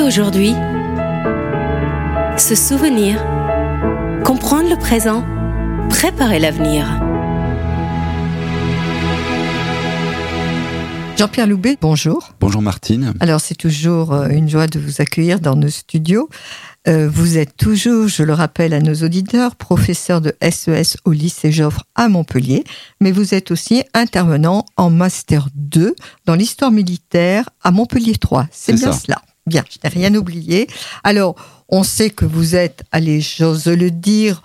et aujourd'hui. Se souvenir. Comprendre le présent. Préparer l'avenir. Jean-Pierre Loubet, bonjour. Bonjour Martine. Alors c'est toujours euh, une joie de vous accueillir dans nos studios. Euh, vous êtes toujours, je le rappelle à nos auditeurs, professeur de SES au lycée Joffre à Montpellier, mais vous êtes aussi intervenant en Master 2 dans l'histoire militaire à Montpellier 3. C'est bien cela. Bien, je n'ai rien oublié. Alors, on sait que vous êtes, allez, j'ose le dire,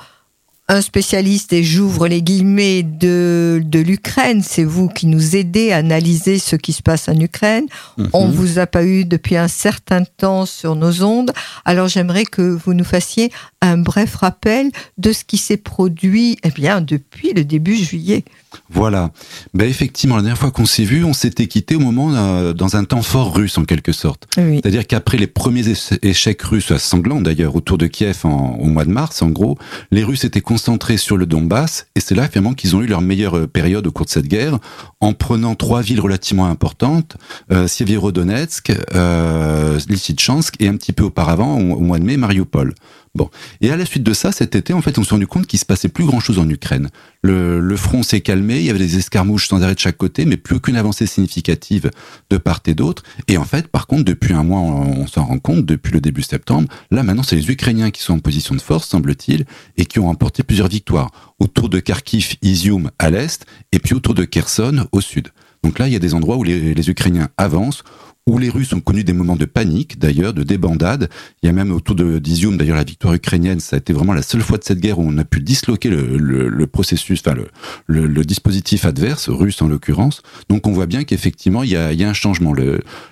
un spécialiste, et j'ouvre les guillemets, de, de l'Ukraine. C'est vous qui nous aidez à analyser ce qui se passe en Ukraine. On On mhm. vous a pas eu depuis un certain temps sur nos ondes. Alors j'aimerais que vous nous fassiez un bref rappel de ce qui s'est produit eh bien, depuis le début juillet. Voilà. Ben effectivement, la dernière fois qu'on s'est vu, on s'était quitté au moment euh, dans un temps fort russe en quelque sorte. C'est-à-dire qu'après les premiers échecs russes, sanglants d'ailleurs, autour de Kiev au mois de mars, en gros, les Russes étaient concentrés sur le Donbass et c'est là finalement qu'ils ont eu leur meilleure euh, période au cours de cette guerre en prenant trois villes relativement importantes, euh, Sievierodonetsk, euh, Lysychansk et un petit peu auparavant, au, mois de mai, Mariupol. Bon. Et à la suite de ça, cet été, en fait, on s'est rendu compte qu'il se passait plus grand chose en Ukraine. Le, front s'est calmé, il y avait des escarmouches sans arrêt de chaque côté, mais plus aucune avancée significative de part et d'autre. Et en fait, par contre, depuis un mois, on, s'en rend compte, depuis le début septembre, là maintenant, c'est les Ukrainiens qui sont en position de force, semble-t-il, et qui ont remporté plusieurs victoires autour de Kharkiv, Izium à l'est, et puis autour de Kherson au sud. Donc là, il y a des endroits où les Ukrainiens avancent, où les Russes ont connu des moments de panique, d'ailleurs, de débandade. Il y a même autour de d'Izium, d'ailleurs, la victoire ukrainienne, ça a été vraiment la seule fois de cette guerre où on a pu disloquer le, processus, enfin le, dispositif adverse, russe en l'occurrence. Donc on voit bien qu'effectivement, il y a, un changement.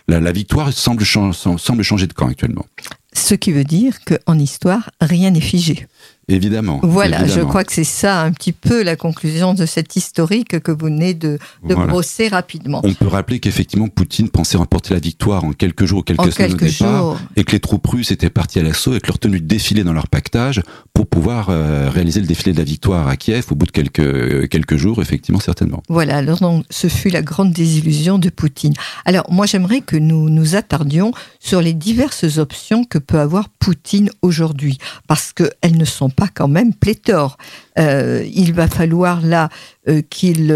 La, victoire semble changer de camp actuellement. Ce qui veut dire qu'en histoire, rien n'est figé. Évidemment. Voilà, je crois que c'est ça un petit peu la conclusion de cette historique que vous venez de, de brosser rapidement. On peut rappeler qu'effectivement Poutine pensait remporter la victoire en quelques jours ou quelques semaines au départ, et que les troupes russes étaient parties à l'assaut avec leur tenue de défilé dans leur pactage pour pouvoir euh, réaliser le défilé de la victoire à Kiev au bout de quelques, quelques jours, effectivement, certainement. Voilà, alors donc, ce fut la grande désillusion de Poutine. Alors moi j'aimerais que nous nous attardions sur les diverses options que peut avoir Poutine aujourd'hui, parce qu'elles ne sont pas quand même pléthore. Euh, il va falloir là euh, qu'il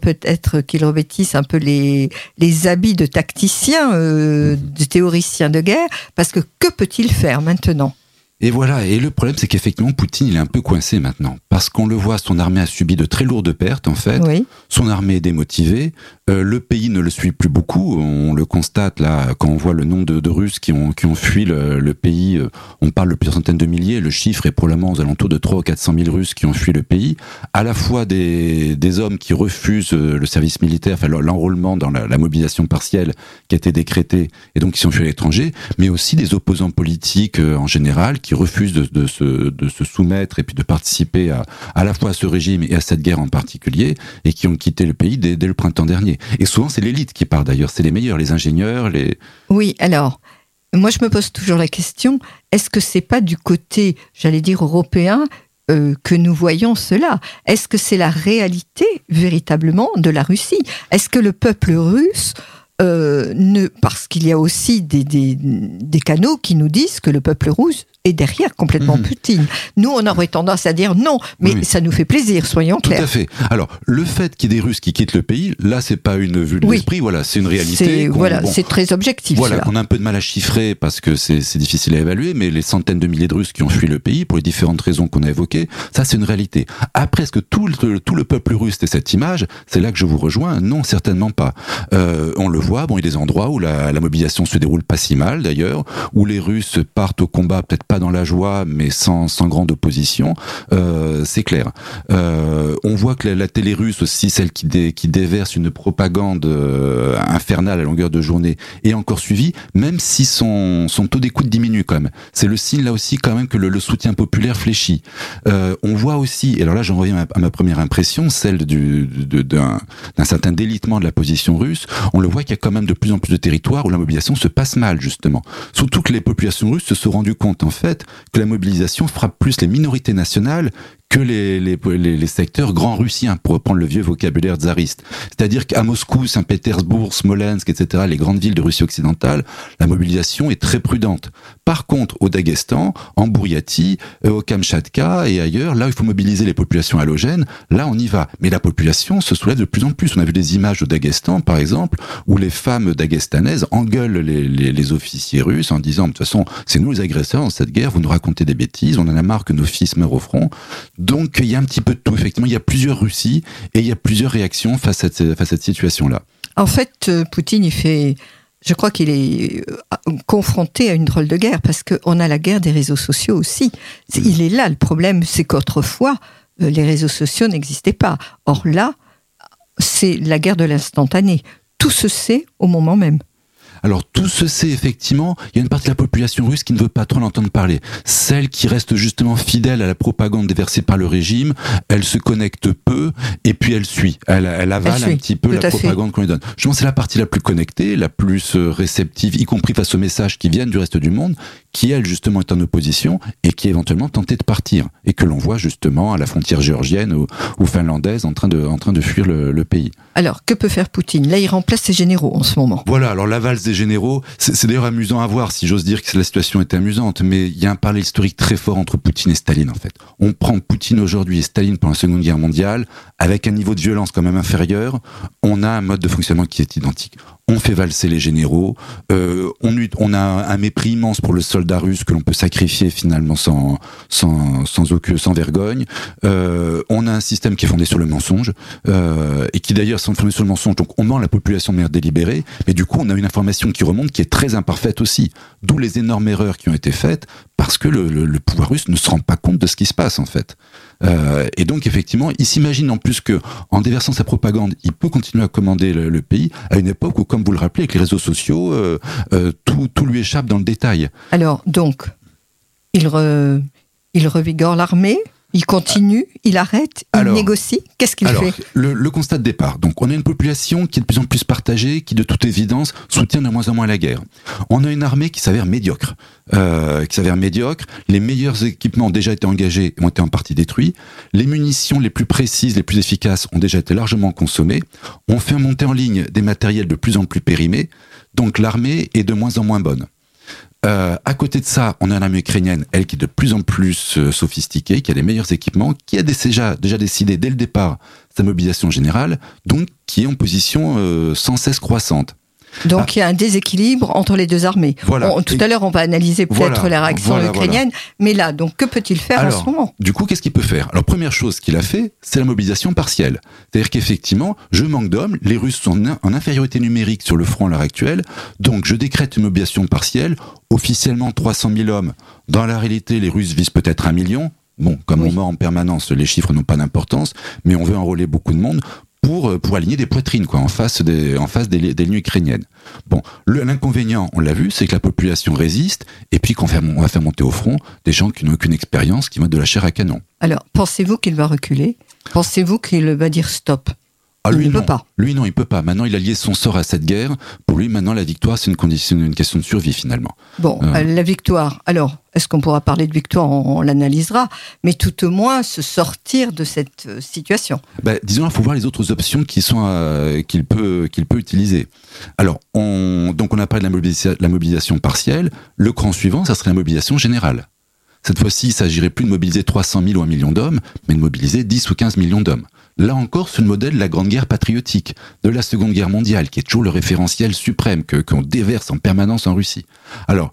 peut-être qu'il revêtisse un peu les, les habits de tacticien, euh, de théoricien de guerre, parce que que peut-il faire maintenant? Et voilà, et le problème c'est qu'effectivement Poutine il est un peu coincé maintenant, parce qu'on le voit, son armée a subi de très lourdes pertes en fait, son armée est démotivée, euh, le pays ne le suit plus beaucoup, on le constate là quand on voit le nombre de, Russes qui ont, qui ont fui le, pays, euh, on parle de plusieurs centaines de milliers, le chiffre est probablement aux alentours de 300 ou 400 000 Russes qui ont fui le pays, à la fois des, des hommes qui refusent euh, le service militaire, enfin l'enrôlement dans la, mobilisation partielle qui a été décrétée et donc qui sont fuis à l'étranger, mais aussi des opposants politiques en général qui refusent de, se, de se soumettre et puis de participer à, à la fois à ce régime et à cette guerre en particulier, et qui ont quitté le pays dès le printemps dernier. Et souvent, c'est l'élite qui part d'ailleurs, c'est les meilleurs, les ingénieurs, les... Oui, alors, moi je me pose toujours la question, est-ce que c'est pas du côté, j'allais dire, européen euh, que nous voyons cela? Est-ce que c'est la réalité véritablement de la Russie? Est-ce que le peuple russe euh, ne, parce qu'il y a aussi des, des, des, canaux qui nous disent que le peuple russe est derrière complètement mmh. Poutine. Nous, on aurait tendance à dire non, mais ça nous fait plaisir, soyons clairs. Tout à fait. Alors, le fait qu'il y ait des Russes qui quittent le pays, là, c'est pas une vue de l'esprit, voilà, c'est une réalité. Voilà, c'est très objectif. Voilà, on a un peu de mal à chiffrer parce que c'est difficile à évaluer, mais les centaines de milliers de Russes qui ont fui le pays pour les différentes raisons qu'on a évoquées, ça, c'est une réalité. Après, est-ce que tout le, tout le peuple russe ait cette image? C'est là que je vous rejoins. Non, certainement pas. Euh, on le voit, bon, il y a des endroits où la, la mobilisation se déroule pas si mal d'ailleurs, où les Russes partent au combat, peut-être pas dans la joie, mais sans, sans grande opposition, euh, c'est clair. Euh, on voit que la, télé russe aussi, celle qui, qui déverse une propagande euh, infernale à longueur de journée, est encore suivie, même si son, son taux d'écoute diminue quand même. C'est le signe là aussi quand même que le, soutien populaire fléchit. On voit aussi, et alors là j'en reviens à ma, première impression, celle du, d'un, d'un certain délitement de la position russe, on le voit qu'il y a quand même de plus en plus de territoires où la mobilisation se passe mal justement. Surtout que les populations russes se sont rendues compte en fait que la mobilisation frappe plus les minorités nationales que les, les, les, secteurs grands russiens, pour reprendre le vieux vocabulaire tsariste. C'est-à-dire qu'à Moscou, Saint-Pétersbourg, Smolensk, etc., les grandes villes de Russie occidentale, la mobilisation est très prudente. Par contre, au Daghestan, en Bouriatie, euh, au Kamchatka et ailleurs, là, il faut mobiliser les populations halogènes, là, on y va. Mais la population se soulève de plus en plus. On a vu des images au Daghestan, par exemple, où les femmes daguestanaises engueulent les, les, les officiers russes en disant, de toute façon, c'est nous les agresseurs dans cette guerre, vous nous racontez des bêtises, on en a marre que nos fils meurent au front. Donc il y a un petit peu de tout, effectivement. Il y a plusieurs Russies et il y a plusieurs réactions face à cette, face à cette situation-là. En fait, euh, Poutine, il fait. Je crois qu'il est euh, confronté à une drôle de guerre parce qu'on a la guerre des réseaux sociaux aussi. Il est là. Le problème, c'est qu'autrefois, euh, les réseaux sociaux n'existaient pas. Or là, c'est la guerre de l'instantané. Tout se sait au moment même. Alors tout se sait effectivement, il y a une partie de la population russe qui ne veut pas trop l'entendre parler. Celle qui reste justement fidèle à la propagande déversée par le régime, elle se connecte peu et puis elle suit. Elle, avale un petit peu la propagande qu'on lui donne. Je pense que c'est la partie la plus connectée, la plus euh, réceptive, y compris face aux messages qui viennent du reste du monde, qui elle justement est en opposition et qui est éventuellement tentée de partir et que l'on voit justement à la frontière géorgienne ou, finlandaise en train de, en train de fuir le, pays. Alors que peut faire Poutine? Là, il remplace ses généraux en ce moment. Voilà. Alors la valse des généraux, c'est d'ailleurs amusant à voir, si j'ose dire que la situation est amusante, mais il y a un parallèle historique très fort entre Poutine et Staline en fait. On prend Poutine aujourd'hui et Staline pendant la Seconde Guerre mondiale avec un niveau de violence quand même inférieur. On a un mode de fonctionnement qui est identique on fait valser les généraux, euh, on, a un mépris immense pour le soldat russe que l'on peut sacrifier finalement sans sans sans aucun sans vergogne. Euh, on a un système qui est fondé sur le mensonge euh, et qui d'ailleurs sont fondé sur le mensonge. Donc on ment la population de manière délibérée, mais du coup on a une information qui remonte qui est très imparfaite aussi. D'où les énormes erreurs qui ont été faites parce que le pouvoir russe ne se rend pas compte de ce qui se passe en fait. Euh, et donc effectivement, il s'imagine en plus que en déversant sa propagande, il peut continuer à commander le, pays à une époque où, comme vous le rappelez, avec les réseaux sociaux, euh, euh, tout, tout, lui échappe dans le détail. Alors donc, il, il revigore l'armée il continue, il arrête, il négocie. Qu'est-ce qu'il fait le, le, constat de départ. Donc, on a une population qui est de plus en plus partagée, qui de toute évidence soutient de moins en moins la guerre. On a une armée qui s'avère médiocre, euh, qui s'avère médiocre. Les meilleurs équipements ont déjà été engagés et ont été en partie détruits. Les munitions les plus précises, les plus efficaces ont déjà été largement consommées. On fait monter en ligne des matériels de plus en plus périmés. Donc, l'armée est de moins en moins bonne. Euh, à côté de ça, on a l'armée ukrainienne, elle qui est de plus en plus euh, sophistiquée, qui a les meilleurs équipements, qui a déjà, décidé dès le départ sa mobilisation générale, donc qui est en position euh, sans cesse croissante. Donc ah. il y a un déséquilibre entre les deux armées. tout à l'heure, on va analyser peut-être la réaction ukrainienne, mais là, donc que peut-il faire en ce moment? Du coup, qu'est-ce qu'il peut faire? Alors première chose qu'il a fait, c'est la mobilisation partielle. C'est-à-dire qu'effectivement, je manque d'hommes, les Russes sont en infériorité numérique sur le front à l'heure actuelle, donc je décrète une mobilisation partielle, officiellement 300 000 hommes. Dans la réalité, les Russes visent peut-être un million, Bon, comme on meurt en permanence, les chiffres n'ont pas d'importance, mais on veut enrôler beaucoup de monde pour, euh, pour aligner des poitrines quoi, en face des, en face des lignes ukrainiennes. Bon, l'inconvénient, on l'a vu, c'est que la population résiste et puis qu'on on va faire monter au front des gens qui n'ont aucune expérience, qui mettent de la chair à canon. Alors, pensez-vous qu'il va reculer? Pensez-vous qu'il va dire stop? Ah, lui, il ne peut pas. Lui, non, il peut pas. Maintenant, il a lié son sort à cette guerre. Pour lui, maintenant, la victoire, c'est une condition, une question de survie, finalement. Bon, euh. la victoire. Alors, est-ce qu'on pourra parler de victoire? On, l'analysera, mais tout au moins se sortir de cette euh, situation. Ben, disons, il faut voir les autres options qui sont euh, qu'il peut qu'il peut utiliser. Alors, on, donc on a parlé de la, la mobilisation partielle. Le cran suivant, ça serait la mobilisation générale. Cette fois-ci, il s'agirait plus de mobiliser 300 000 ou un million d'hommes, mais de mobiliser 10 ou 15 millions d'hommes. Là encore, c'est le modèle de la Grande Guerre patriotique, de la Seconde Guerre mondiale, qui est toujours le référentiel suprême que qu'on déverse en permanence en Russie. Alors,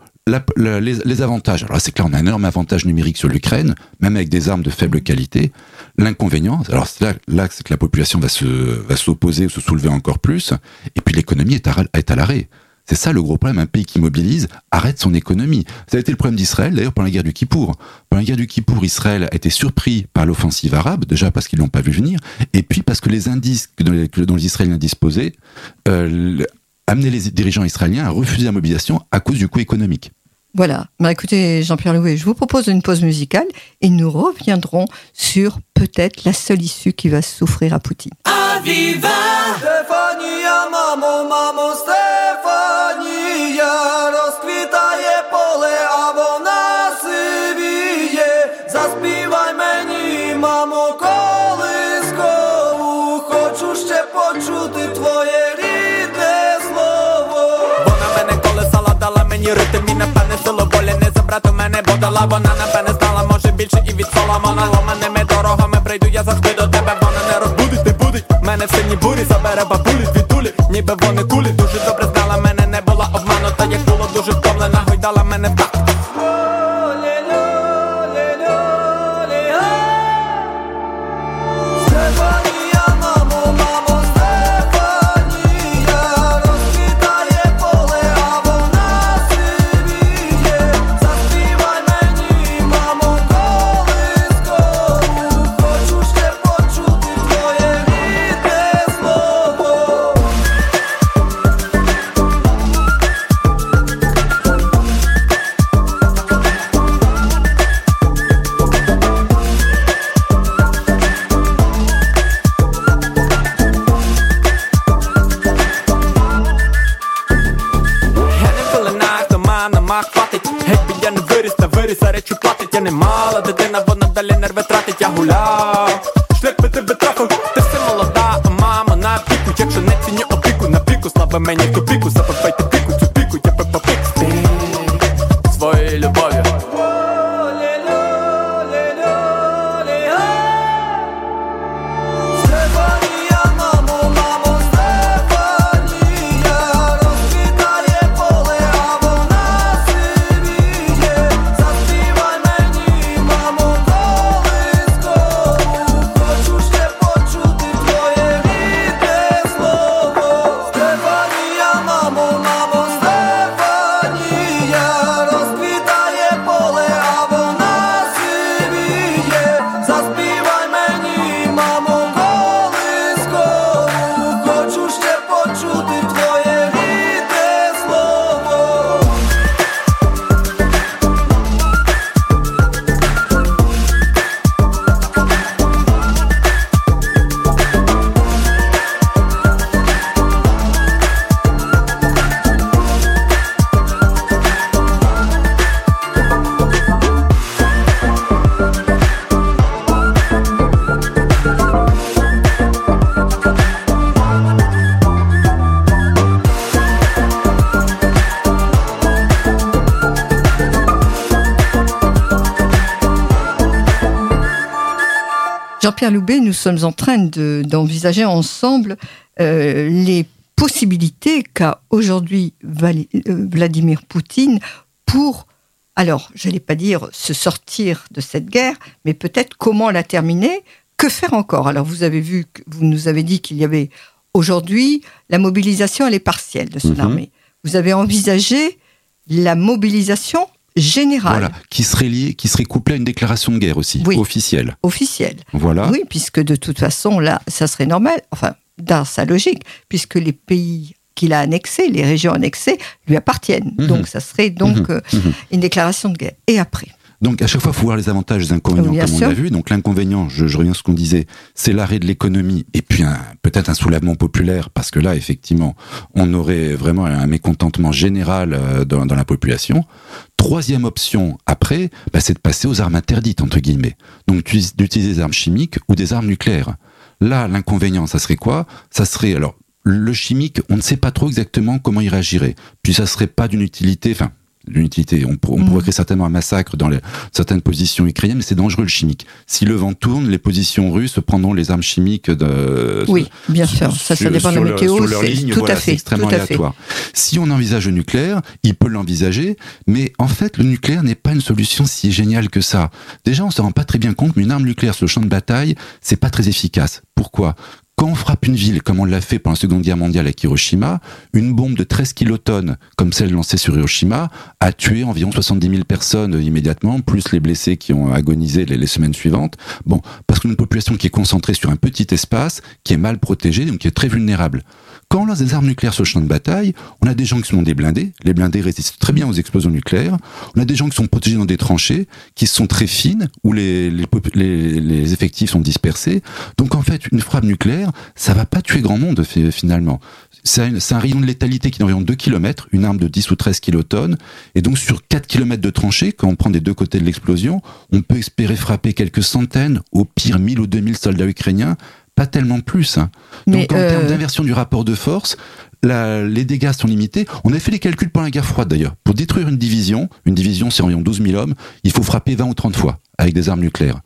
les, avantages, alors c'est là on a un énorme avantage numérique sur l'Ukraine, même avec des armes de faible qualité. L'inconvénient, alors là, c'est que la population va se va s'opposer ou se soulever encore plus, et puis l'économie est à l'arrêt. C'est ça le gros problème. Un pays qui mobilise arrête son économie. Ça a été le problème d'Israël, d'ailleurs, pendant la guerre du Kippour. Pendant la guerre du Kippour, Israël a été surpris par l'offensive arabe, déjà parce qu'ils l'ont pas vu venir, et puis parce que les indices dont les, dont les Israéliens disposaient euh, amenaient les dirigeants israéliens à refuser la mobilisation à cause du coût économique. Voilà. Bah, écoutez, Jean-Pierre Louis, je vous propose une pause musicale et nous reviendrons sur peut-être la seule issue qui va souffrir à Poutine. Aviva la banana Loubet, nous sommes en train de- d'envisager ensemble euh, les possibilités qu'a aujourd'hui euh, Vladimir Poutine pour, alors, je n'allais pas dire se sortir de cette guerre, mais peut-être comment la terminer, que faire encore? Alors, vous avez vu, que- vous nous avez dit qu'il y avait aujourd'hui la mobilisation, elle est partielle de son Mhm. armée. Vous avez envisagé la mobilisation générale, Voilà, qui serait lié, qui serait couplé à une déclaration de guerre aussi, Oui. officielle. officielle. Voilà. Oui, puisque de toute façon, là, ça serait normal, enfin, dans sa logique, puisque les pays qu'il a annexés, les régions annexées, lui appartiennent. Mhm. Donc, ça serait donc Mhm. euh, Mhm. une déclaration de guerre. Et après? Donc à chaque fois, il faut voir les avantages et les inconvénients, Bien comme sûr. on l'a vu. Donc l'inconvénient, je, je reviens à ce qu'on disait, c'est l'arrêt de l'économie et puis un- peut-être un soulèvement populaire, parce que là, effectivement, on aurait vraiment un mécontentement général euh, dans, dans la population. Troisième option, après, bah, c'est de passer aux armes interdites, entre guillemets. Donc d'utiliser- d'utiliser des armes chimiques ou des armes nucléaires. Là, l'inconvénient, ça serait quoi? Ça serait, alors, le chimique, on ne sait pas trop exactement comment il réagirait. Puis ça serait pas d'une utilité, enfin, utilité. On, on pourrait créer certainement un massacre dans les, certaines positions ukrainiennes, mais c'est dangereux le chimique. Si le vent tourne, les positions russes prendront les armes chimiques de. Oui, bien sûr. Ça, dépend de la météo. leur c'est- ligne, tout voilà, à fait. extrêmement tout à fait. aléatoire. Si on envisage le nucléaire, il peut l'envisager, mais en fait, le nucléaire n'est pas une solution si géniale que ça. Déjà, on se rend pas très bien compte, mais une arme nucléaire sur le champ de bataille, c'est pas très efficace. Pourquoi? Quand on frappe une ville, comme on l'a fait pendant la Seconde Guerre mondiale avec Hiroshima, une bombe de 13 kilotonnes, comme celle lancée sur Hiroshima, a tué environ 70 000 personnes immédiatement, plus les blessés qui ont agonisé les, semaines suivantes. Bon, parce qu'une population qui est concentrée sur un petit espace, qui est mal protégée, donc qui est très vulnérable. Quand on lance des armes nucléaires sur le champ de bataille, on a des gens qui sont des blindés. Les blindés résistent très bien aux explosions nucléaires. On a des gens qui sont protégés dans des tranchées, qui sont très fines, où les, effectifs sont dispersés. Donc en fait, une frappe nucléaire, ça va pas tuer grand monde fi- finalement. C'est un, c'est un rayon de létalité qui est d'environ 2 km, une arme de 10 ou 13 kilotonnes. Et donc sur 4 km de tranchées, quand on prend des deux côtés de l'explosion, on peut espérer frapper quelques centaines, au pire 1000 ou 2000 soldats ukrainiens, pas tellement plus. Hein. Donc en termes d'inversion du rapport de force, les dégâts sont limités. On a fait les calculs pendant la guerre froide d'ailleurs. Pour détruire une division, une division c'est environ 12 000 hommes, il faut frapper 20 ou 30 fois avec des armes nucléaires.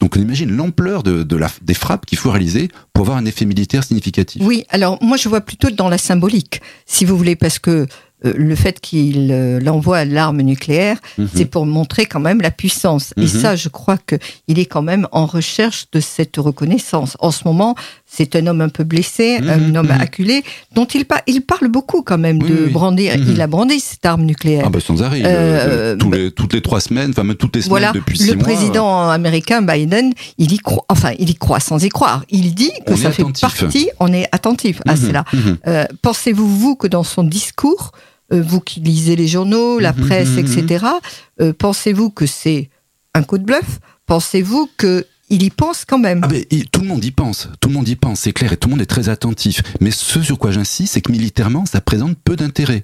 Donc on imagine l'ampleur de, la, des frappes qu'il faut réaliser pour avoir un effet militaire significatif. Oui, alors moi je vois plutôt dans la symbolique, si vous voulez, parce que euh, le fait qu'il euh, l'envoie à l'arme nucléaire, mhm. c'est pour montrer quand même la puissance. Et mhm. ça, je crois qu'il est quand même en recherche de cette reconnaissance. En ce moment, c'est un homme un peu blessé, mhm. un homme acculé, dont il, il parle beaucoup quand même de brandir. Il a brandi cette arme nucléaire. Ah bah sans arrêt. Euh, toutes les trois semaines, enfin même toutes les semaines voilà, depuis six Le président américain Biden, il y croit, enfin il y croit sans y croire. Il dit que ça fait partie, on est attentif à cela. Pensez-vous vous que dans son discours, euh, vous qui lisez les journaux, la mhm, presse, mhm, etc., mhm. euh, pensez-vous que c'est un coup de bluff? Pensez-vous que il y pense quand même? Ah tout le monde y pense, tout le monde y pense, c'est clair, et tout le monde est très attentif. Mais ce sur quoi j'insiste, c'est que militairement, ça présente peu d'intérêt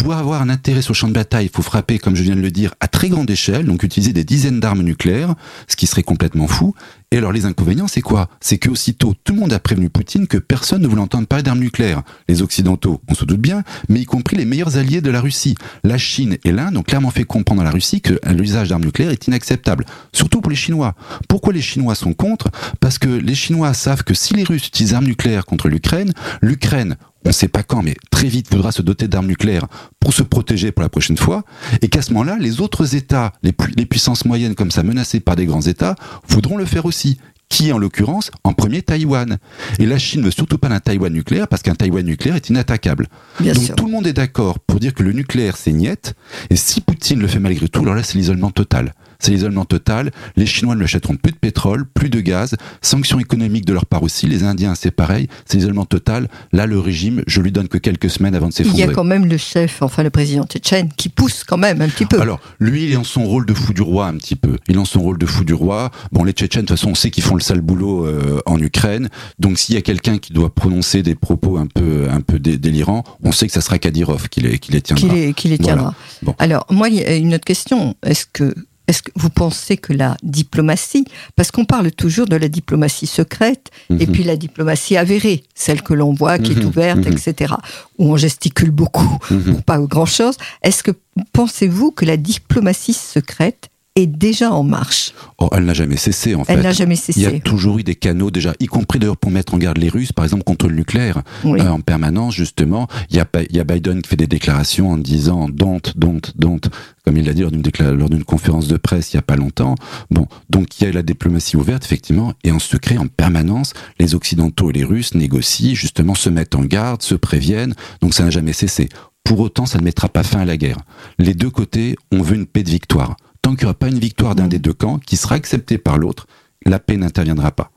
pour avoir un intérêt sur le champ de bataille, il faut frapper, comme je viens de le dire, à très grande échelle, donc utiliser des dizaines d'armes nucléaires, ce qui serait complètement fou. Et alors les inconvénients, c'est quoi? C'est que aussitôt, tout le monde a prévenu Poutine que personne ne voulait entendre parler d'armes nucléaires. Les Occidentaux, on se doute bien, mais y compris les meilleurs alliés de la Russie. La Chine et l'Inde ont clairement fait comprendre à la Russie que l'usage d'armes nucléaires est inacceptable. Surtout pour les Chinois. Pourquoi les Chinois sont contre? Parce que les Chinois savent que si les Russes utilisent armes nucléaires contre l'Ukraine, l'Ukraine on ne sait pas quand, mais très vite voudra se doter d'armes nucléaires pour se protéger pour la prochaine fois, et qu'à ce moment-là, les autres États, les, les, puissances moyennes comme ça menacées par des grands États, voudront le faire aussi. Qui, en l'occurrence, en premier Taïwan. Et la Chine ne veut surtout pas d'un Taïwan nucléaire parce qu'un Taïwan nucléaire est inattaquable. Donc tout le monde est d'accord pour dire que le nucléaire c'est niette, et si Poutine le fait malgré tout, alors là c'est l'isolement total c'est l'isolement total. Les Chinois ne achèteront plus de pétrole, plus de gaz, sanctions économiques de leur part aussi. Les Indiens, c'est pareil, c'est l'isolement total. Là, le régime, je lui donne que quelques semaines avant de s'effondrer. Il y a quand même le chef, enfin le président tchétchène, qui pousse quand même un petit peu. Alors, lui, il est en son rôle de fou du roi un petit peu. Il est en son rôle de fou du roi. Bon, les Tchétchènes, de toute façon, on sait qu'ils font le sale boulot euh, en Ukraine. Donc, s'il y a quelqu'un qui doit prononcer des propos un peu, un peu délirants, on sait que ça sera Kadyrov qui les, qui les tiendra. Qui les, tiendra. Bon. Alors, moi, il y a une autre question. Est-ce que est-ce que vous pensez que la diplomatie, parce qu'on parle toujours de la diplomatie secrète et mhm. puis la diplomatie avérée, celle que l'on voit, qui est mhm. ouverte, mhm. etc., où on gesticule beaucoup pour pas grand-chose, est-ce que pensez-vous que la diplomatie secrète est déjà en marche. Oh, elle n'a jamais cessé en fait. Elle n'a jamais cessé. Il y a toujours eu des canaux déjà, y compris d'ailleurs pour mettre en garde les Russes, par exemple contre le nucléaire, euh, en permanence justement. Il y, a, il y a Biden qui fait des déclarations en disant don't, don't, don't, comme il l'a dit lors d'une, conférence de presse il y a pas longtemps. Bon, donc il y a la diplomatie ouverte effectivement, et en secret, en permanence, les Occidentaux et les Russes négocient, justement se mettent en garde, se préviennent. Donc ça n'a jamais cessé. Pour autant, ça ne mettra pas fin à la guerre. Les deux côtés, ont vu une paix de victoire tant qu'il n'y aura pas une victoire d'un des deux camps qui sera acceptée par l'autre, la paix n'interviendra pas.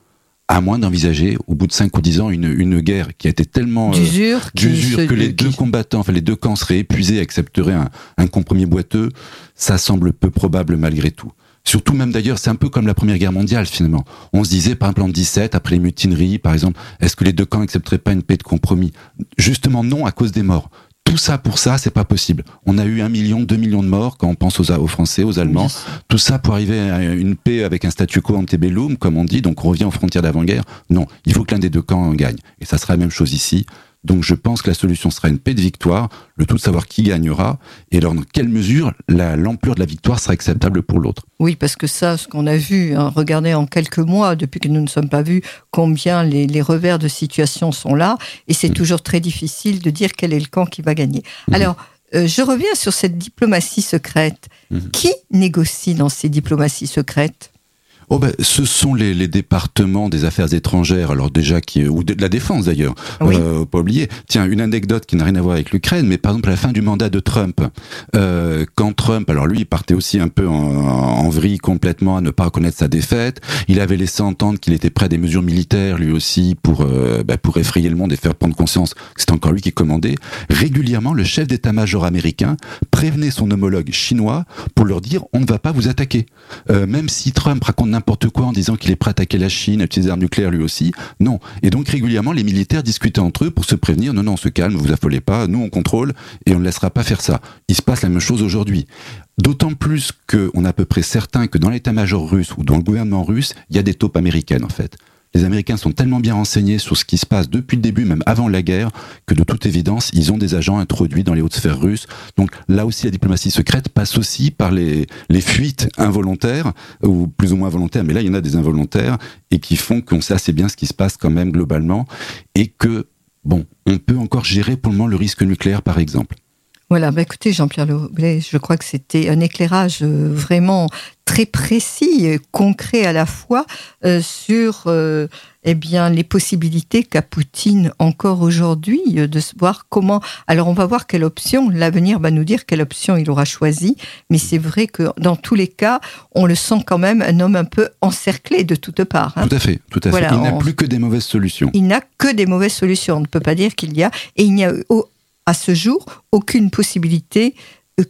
À moins d'envisager, au bout de 5 ou 10 ans, une, une guerre qui a été tellement euh, d'usure que les deux combattants, enfin les deux camps seraient épuisés et accepteraient un, un compromis boiteux, ça semble peu probable malgré tout. Surtout même d'ailleurs, c'est un peu comme la Première Guerre mondiale finalement. On se disait par exemple en 17, après les mutineries par exemple, est-ce que les deux camps n'accepteraient pas une paix de compromis? Justement non à cause des morts tout ça pour ça, c'est pas possible. On a eu un million, deux millions de morts quand on pense aux, aux Français, aux Allemands. Tout ça pour arriver à une paix avec un statu quo antebellum, comme on dit, donc on revient aux frontières d'avant-guerre. Non, il faut que l'un des deux camps gagne. Et ça sera la même chose ici. Donc je pense que la solution sera une paix de victoire, le tout de savoir qui gagnera, et alors dans quelle mesure l'ampleur de la victoire sera acceptable pour l'autre. Oui, parce que ça, ce qu'on a vu, hein, regardez en quelques mois, depuis que nous ne sommes pas vus, combien les, revers de situation sont là, et c'est mm. toujours très difficile de dire quel est le camp qui va gagner. Mm. Alors, euh, je reviens sur cette diplomatie secrète. Mm. Qui négocie dans ces diplomaties secrètes? Oh ben, ce sont les, les, départements des affaires étrangères, alors déjà qui ou de, la défense d'ailleurs, oui. euh, pas oublier. Tiens, une anecdote qui n'a rien à voir avec l'Ukraine, mais par exemple à la fin du mandat de Trump, euh, quand Trump, alors lui, il partait aussi un peu en, en, vrille complètement à ne pas reconnaître sa défaite. Il avait laissé entendre qu'il était prêt à des mesures militaires lui aussi pour euh, ben, pour effrayer le monde et faire prendre conscience que c'est encore lui qui commandait. Régulièrement, le chef d'état-major américain prévenait son homologue chinois pour leur dire on ne va pas vous attaquer, même si Trump raconte n'importe quoi en disant qu'il est prêt à attaquer la Chine, à utiliser des armes nucléaires lui aussi. Non. Et donc régulièrement, les militaires discutaient entre eux pour se prévenir. Non, non, on se calme, vous affolez pas. Nous, on contrôle et on ne laissera pas faire ça. Il se passe la même chose aujourd'hui. D'autant plus qu'on est à peu près certain que dans l'état-major russe ou dans le gouvernement russe, il y a des taupes américaines en fait. Les Américains sont tellement bien renseignés sur ce qui se passe depuis le début, même avant la guerre, que de toute évidence, ils ont des agents introduits dans les hautes sphères russes. Donc là aussi, la diplomatie secrète passe aussi par les, fuites involontaires, ou plus ou moins volontaires, mais là, il y en a des involontaires, et qui font qu'on sait assez bien ce qui se passe quand même globalement, et que, bon, on peut encore gérer pour le moment le risque nucléaire, par exemple. Voilà, bah écoutez Jean-Pierre je crois que c'était un éclairage euh, vraiment très précis, et concret à la fois euh, sur euh, eh bien les possibilités qu'a Poutine encore aujourd'hui de voir comment. Alors on va voir quelle option l'avenir va nous dire quelle option il aura choisi, mais c'est vrai que dans tous les cas, on le sent quand même un homme un peu encerclé de toutes parts. Hein. Tout à fait, tout à fait. Il n'a plus que des mauvaises solutions. Il n'a que des mauvaises solutions. On ne peut pas dire qu'il y a et il n'y a à ce jour aucune possibilité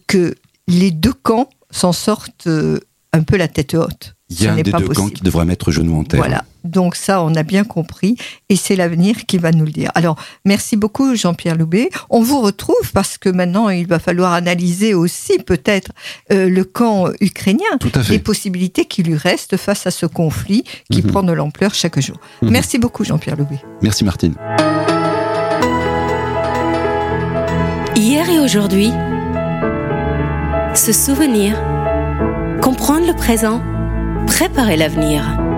que les deux camps s'en sortent euh, un peu la tête haute. Il y a un des deux camps qui devrait mettre genou en terre. Voilà. Donc ça, on a bien compris, et c'est l'avenir qui va nous le dire. Alors, merci beaucoup, Jean-Pierre Loubet. On vous retrouve parce que maintenant, il va falloir analyser aussi peut-être euh, le camp ukrainien, les possibilités qui lui restent face à ce conflit qui mhm. prend de l'ampleur chaque jour. Mhm. Merci beaucoup, Jean-Pierre Loubet. Merci, Martine. Hier et aujourd'hui, se souvenir, comprendre le présent, préparer l'avenir.